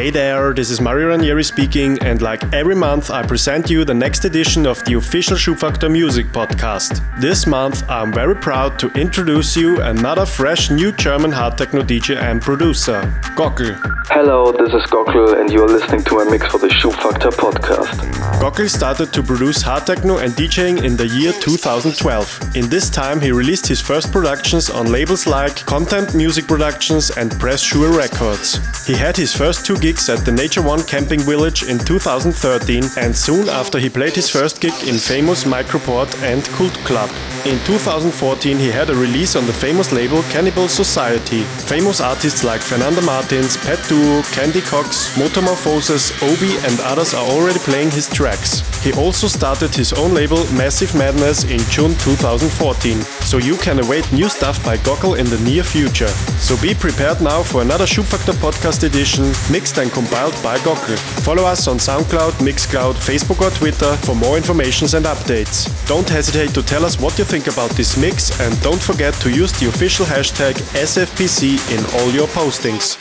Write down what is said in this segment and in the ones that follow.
Hey there, this is Mario Ranieri speaking, and like every month, I present you the next edition of the official Schubfaktor Music Podcast. This month, I'm very proud to introduce you another fresh new German hard techno DJ and producer, Gockel. Hello, this is Gockel, and you're listening to my mix for the Schubfaktor Podcast. Gockel started to produce hard techno and DJing in the year 2012. In this time, he released his first productions on labels like Content Music Productions and Press Sure Records. He had his first two gigs at the Nature One Camping Village in 2013 and soon after he played his first gig in famous Microport and Cult Club. In 2014 he had a release on the famous label Cannibal Society. Famous artists like Fernando Martins, Pet Duo, Candy Cox, Motomorphosis, Obi and others are already playing his tracks. He also started his own label Massive Madness in June 2014, so you can await new stuff by Gockel in the near future. So be prepared now for another Schubfaktor podcast edition, mixed and compiled by Gockel. Follow us on SoundCloud, Mixcloud, Facebook or Twitter for more informations and updates. Don't hesitate to tell us what you think about this mix and don't forget to use the official hashtag SFPC in all your postings.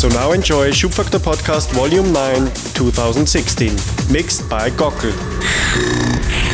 So now enjoy Schubfaktor Podcast Volume 9 2016, mixed by Gockel.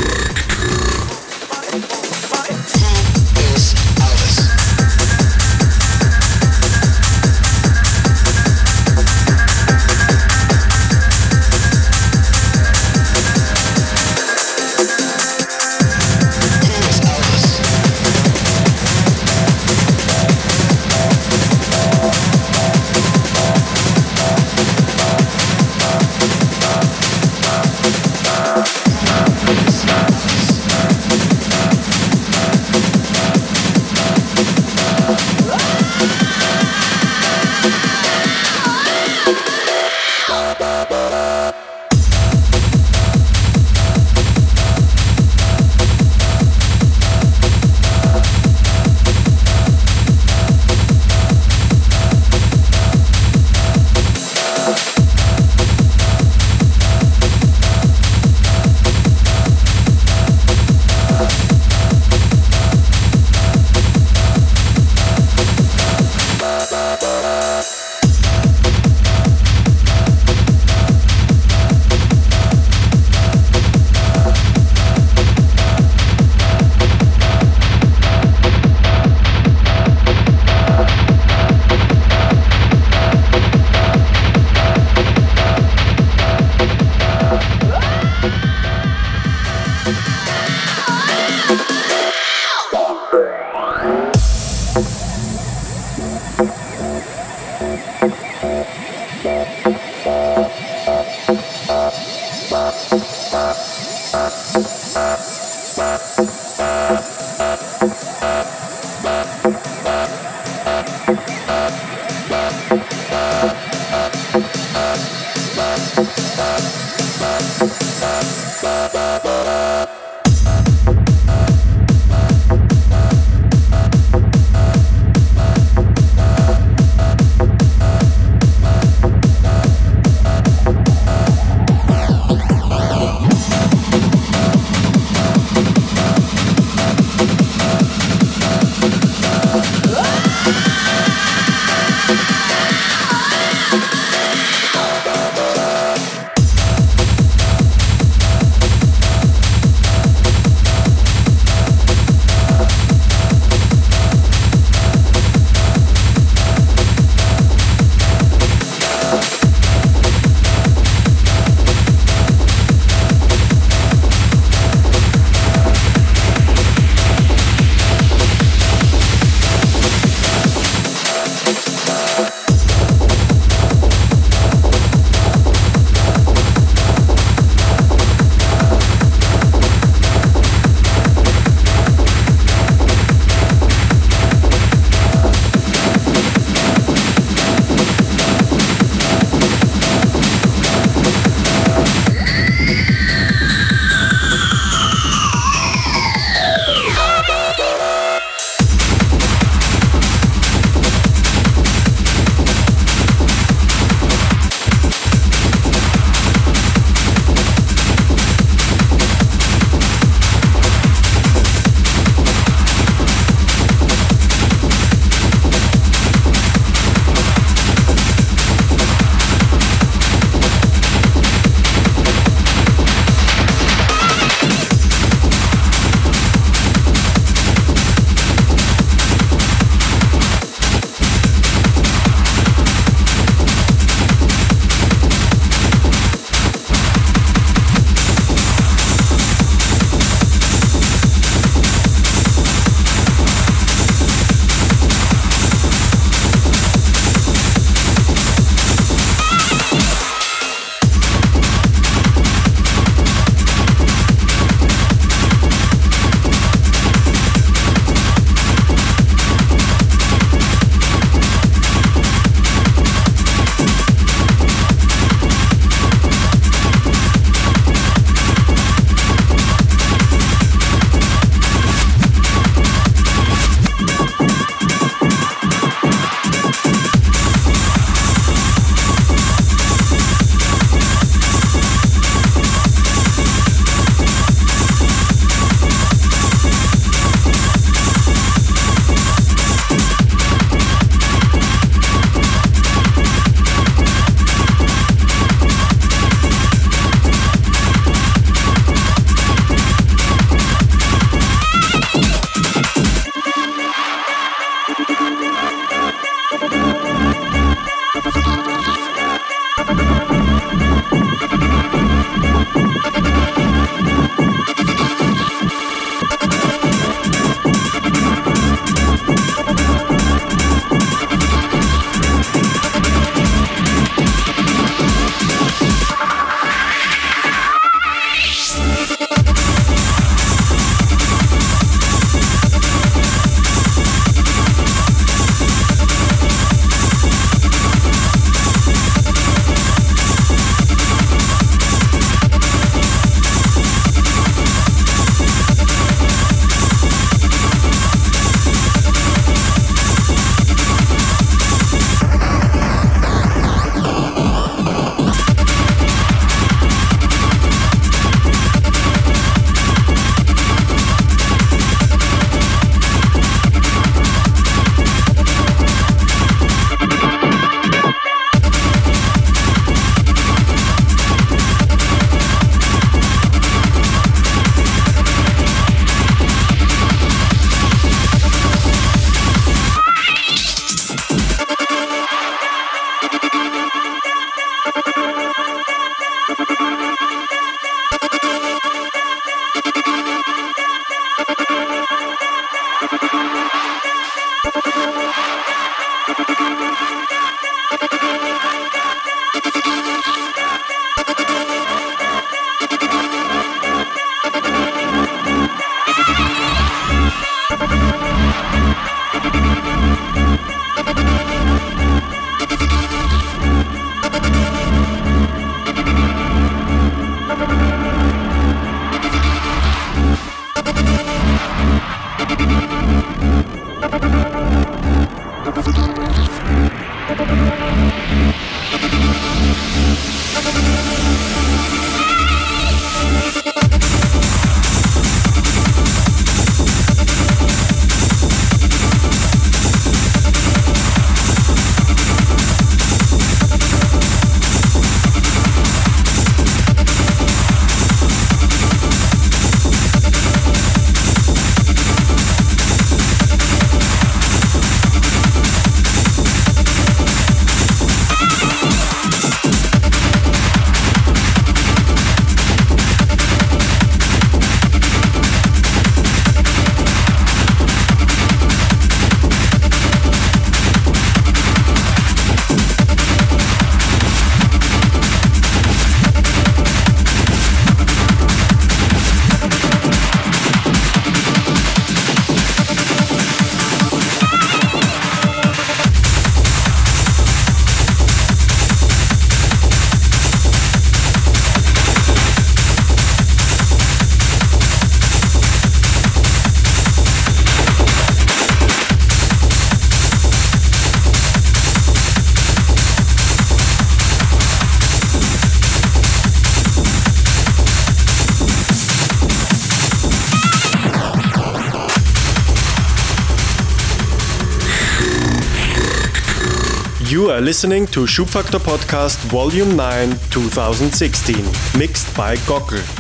Listening to Schubfaktor Podcast Volume 9 2016, mixed by Gockel.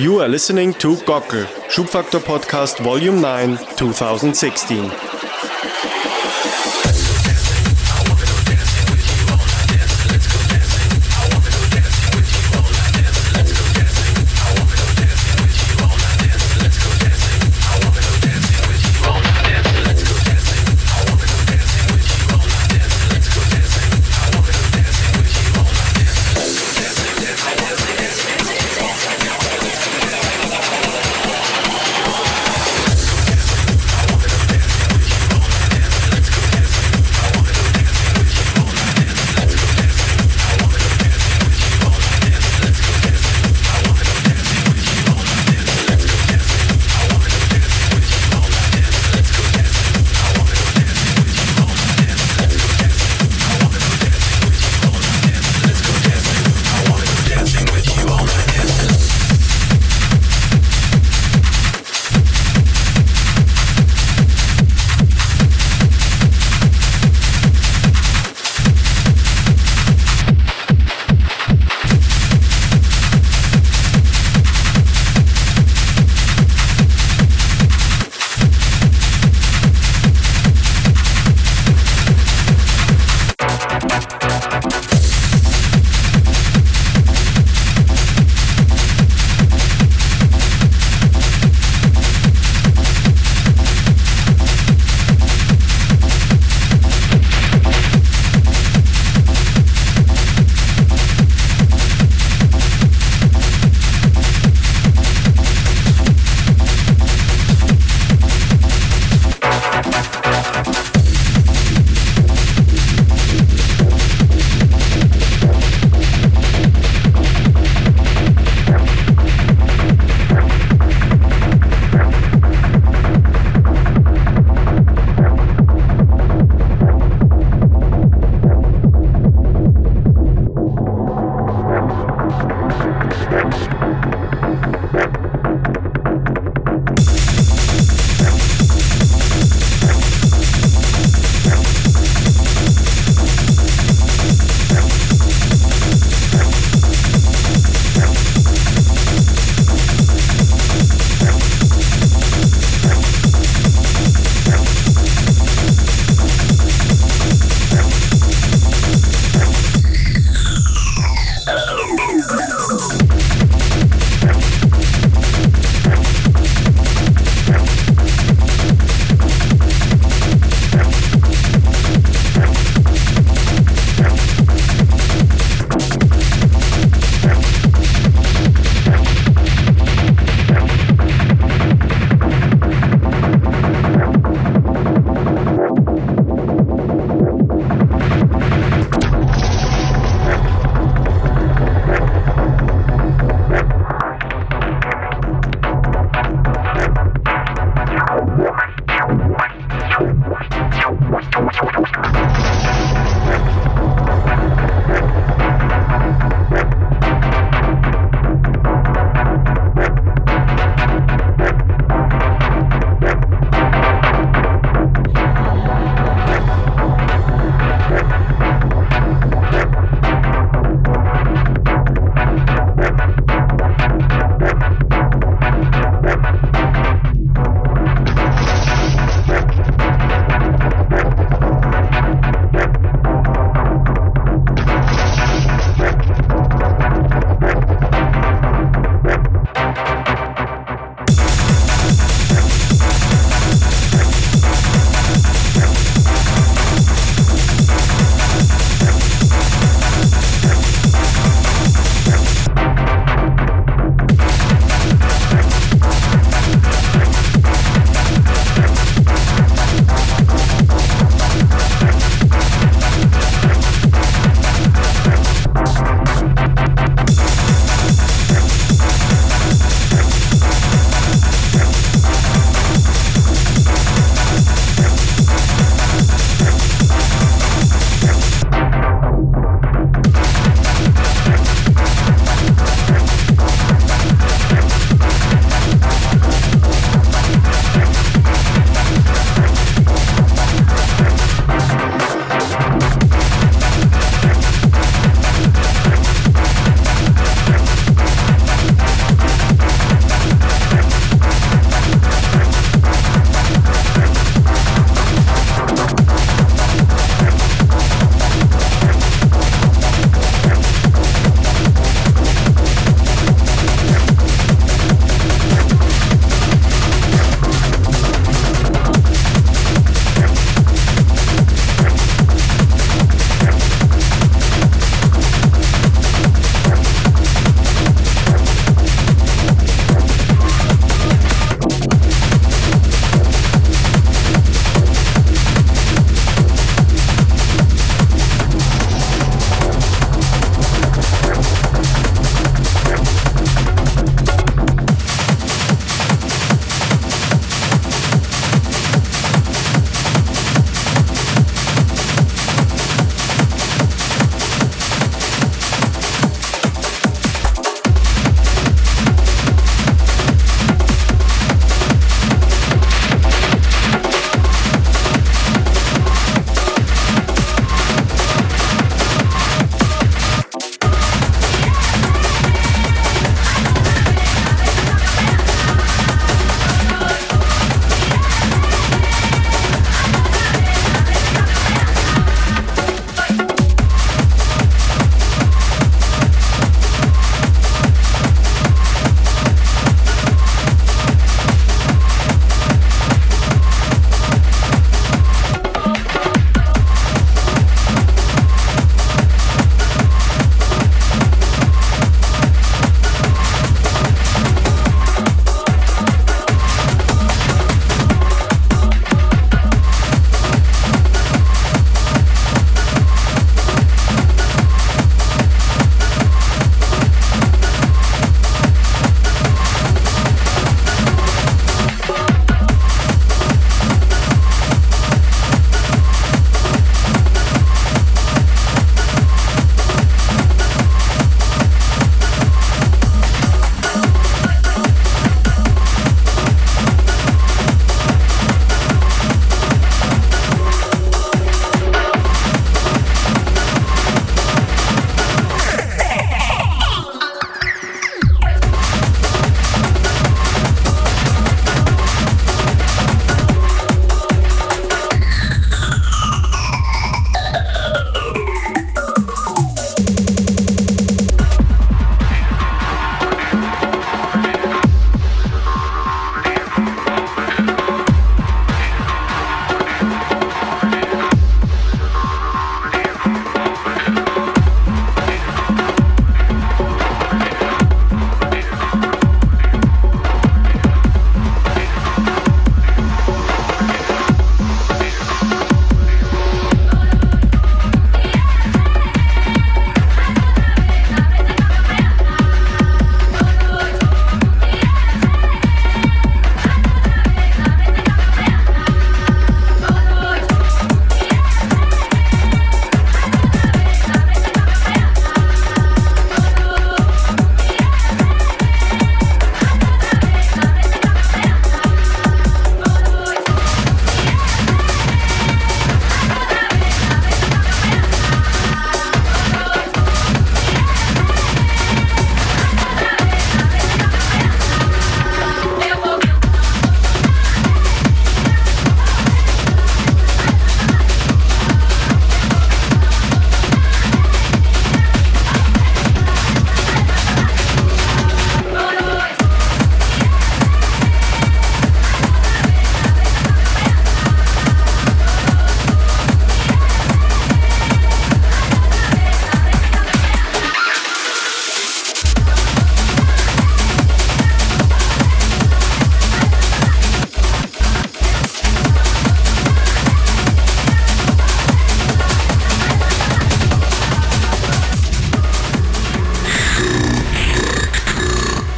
You are listening to Gockel, Schubfaktor Podcast Volume 9, 2016.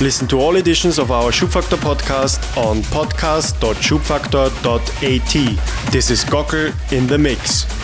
Listen to all editions of our Schubfaktor podcast on podcast.schubfaktor.at. This is Gockel in the Mix.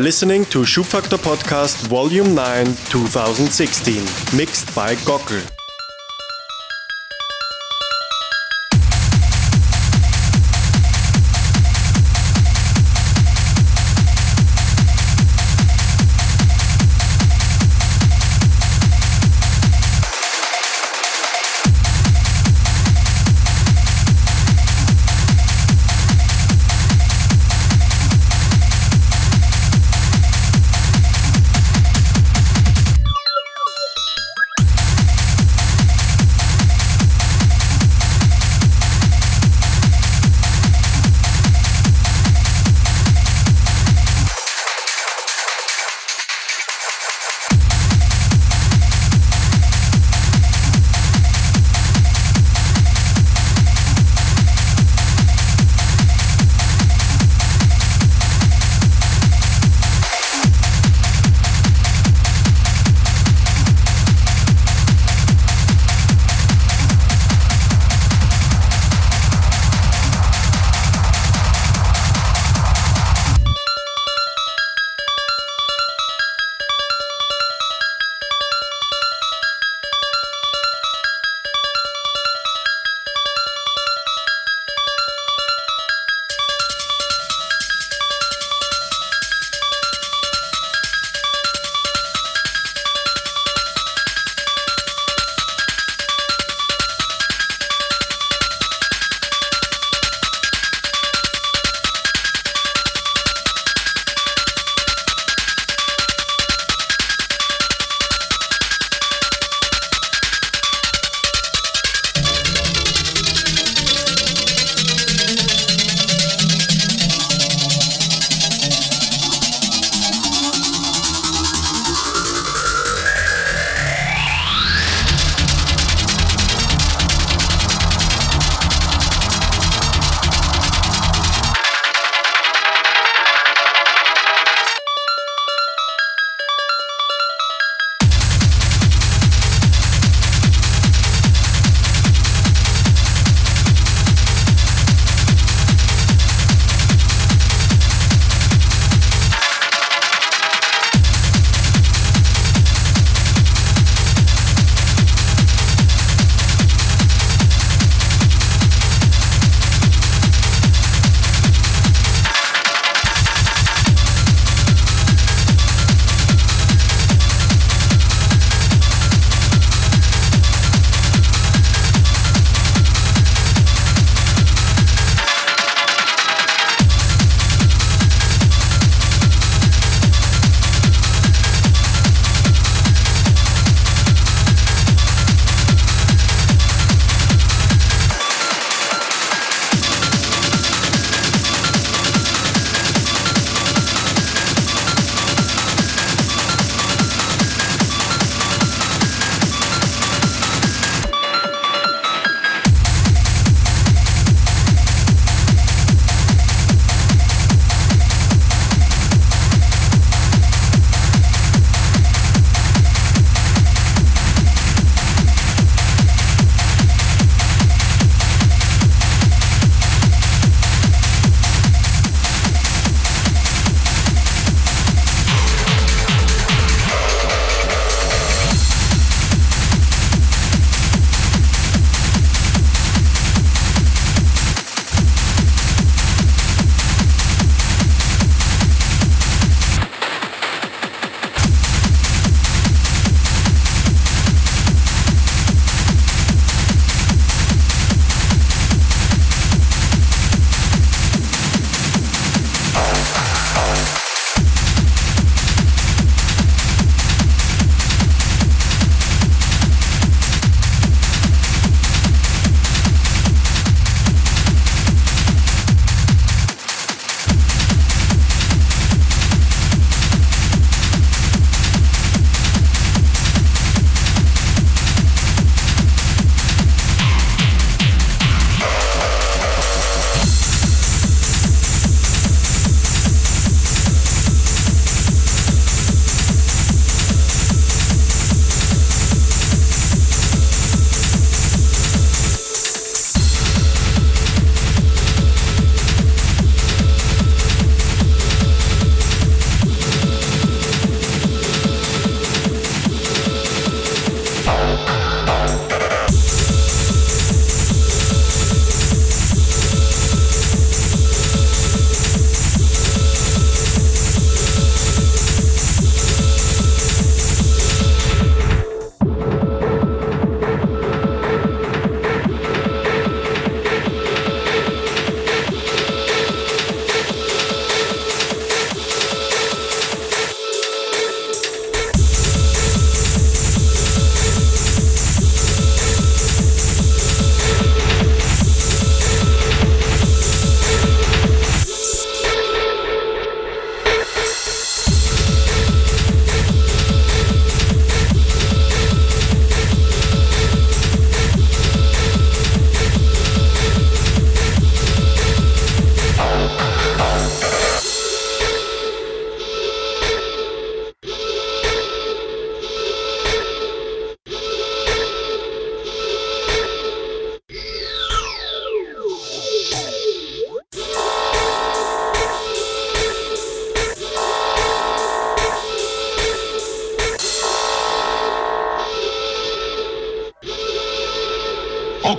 Are listening to Schubfaktor Podcast Volume 9 2016, mixed by Gockel.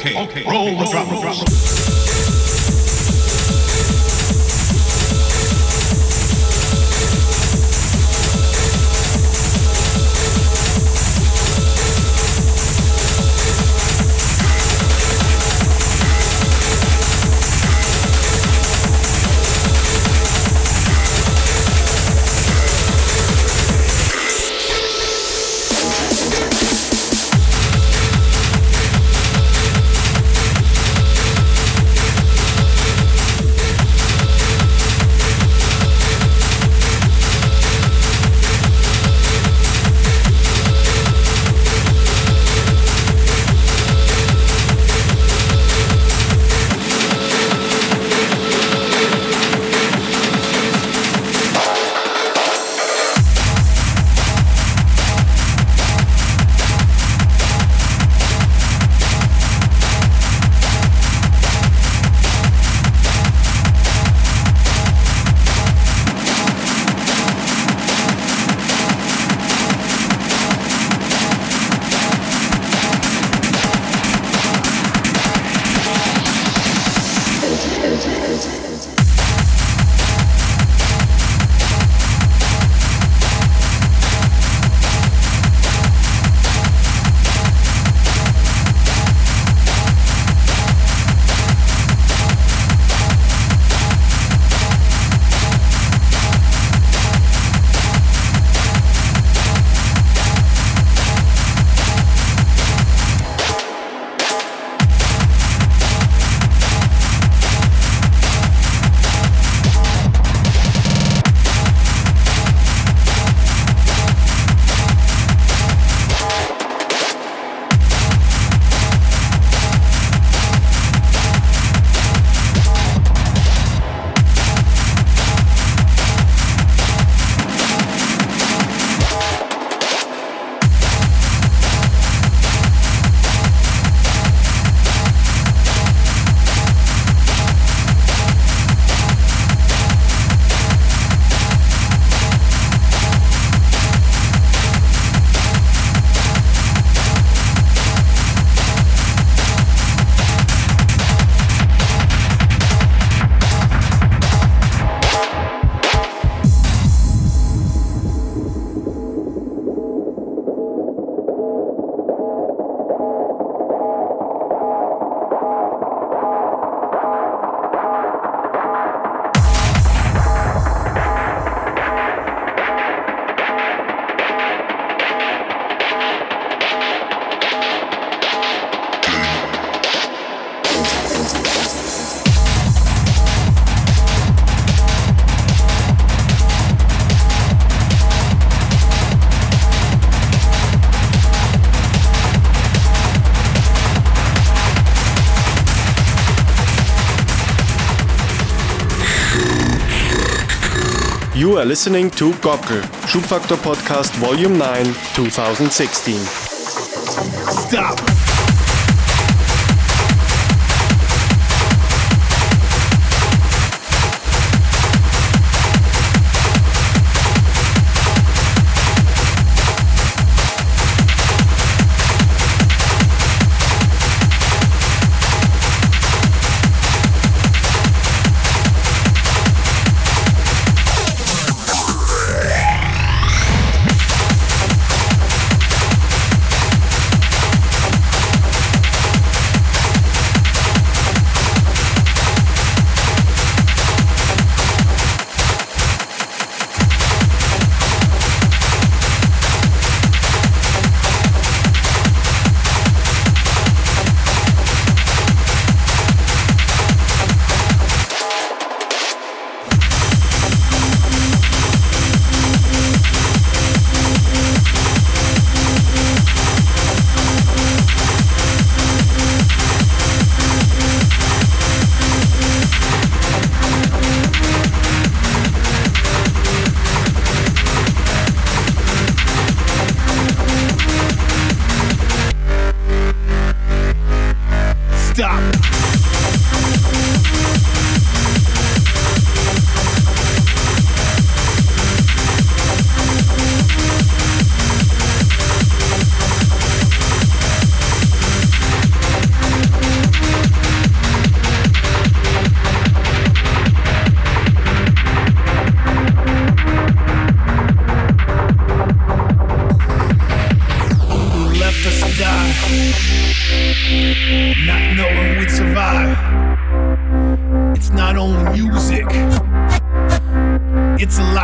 Okay, okay, roll the drum. You are listening to Gockel, Schubfaktor Podcast Volume 9, 2016. Stop.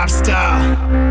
Lifestyle.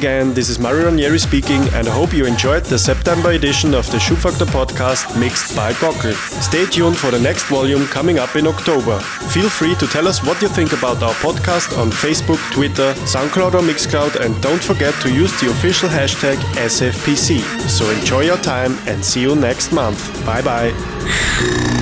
Again, this is Mario Ranieri speaking, and I hope you enjoyed the September edition of the Schubfaktor podcast mixed by Gockel. Stay tuned for the next volume coming up in October. Feel free to tell us what you think about our podcast on Facebook, Twitter, SoundCloud, or Mixcloud, and don't forget to use the official hashtag SFPC. So enjoy your time and see you next month. Bye bye.